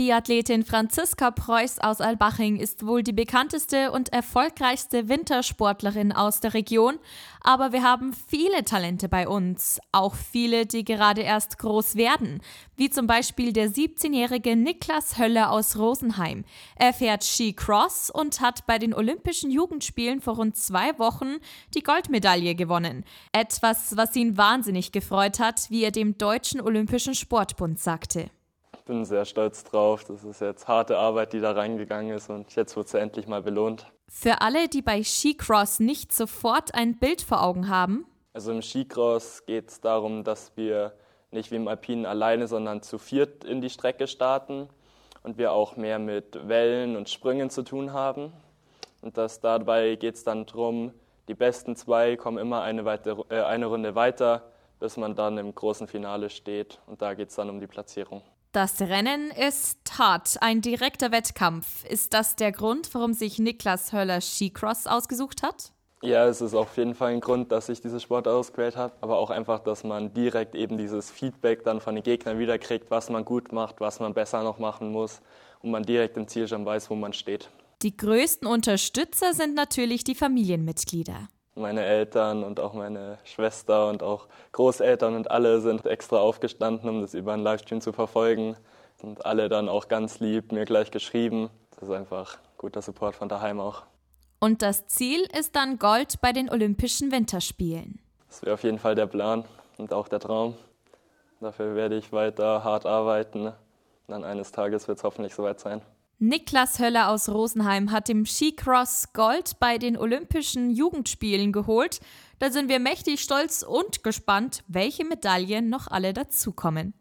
Biathletin Franziska Preuß aus Albaching ist wohl die bekannteste und erfolgreichste Wintersportlerin aus der Region, aber wir haben viele Talente bei uns, auch viele, die gerade erst groß werden, wie zum Beispiel der 17-jährige Niklas Höller aus Rosenheim. Er fährt Skicross und hat bei den Olympischen Jugendspielen vor rund zwei Wochen die Goldmedaille gewonnen. Etwas, was ihn wahnsinnig gefreut hat, wie er dem Deutschen Olympischen Sportbund sagte bin sehr stolz drauf. Das ist jetzt harte Arbeit, die da reingegangen ist und jetzt wird sie endlich mal belohnt. Für alle, die bei Skicross nicht sofort ein Bild vor Augen haben. Also im Skicross geht es darum, dass wir nicht wie im Alpinen alleine, sondern zu viert in die Strecke starten und wir auch mehr mit Wellen und Sprüngen zu tun haben. Und das, dabei geht es dann darum, die besten zwei kommen immer eine, weitere, äh, eine Runde weiter, bis man dann im großen Finale steht. Und da geht es dann um die Platzierung. Das Rennen ist hart, ein direkter Wettkampf. Ist das der Grund, warum sich Niklas Höller Skicross ausgesucht hat? Ja, es ist auf jeden Fall ein Grund, dass ich diese Sport ausgewählt habe, aber auch einfach, dass man direkt eben dieses Feedback dann von den Gegnern wiederkriegt, was man gut macht, was man besser noch machen muss und man direkt im Ziel schon weiß, wo man steht. Die größten Unterstützer sind natürlich die Familienmitglieder meine Eltern und auch meine Schwester und auch Großeltern und alle sind extra aufgestanden, um das über einen Livestream zu verfolgen. Und alle dann auch ganz lieb mir gleich geschrieben. Das ist einfach guter Support von daheim auch. Und das Ziel ist dann Gold bei den Olympischen Winterspielen. Das wäre auf jeden Fall der Plan und auch der Traum. Dafür werde ich weiter hart arbeiten. Dann eines Tages wird es hoffentlich soweit sein. Niklas Höller aus Rosenheim hat im Skicross Gold bei den Olympischen Jugendspielen geholt. Da sind wir mächtig stolz und gespannt, welche Medaillen noch alle dazukommen.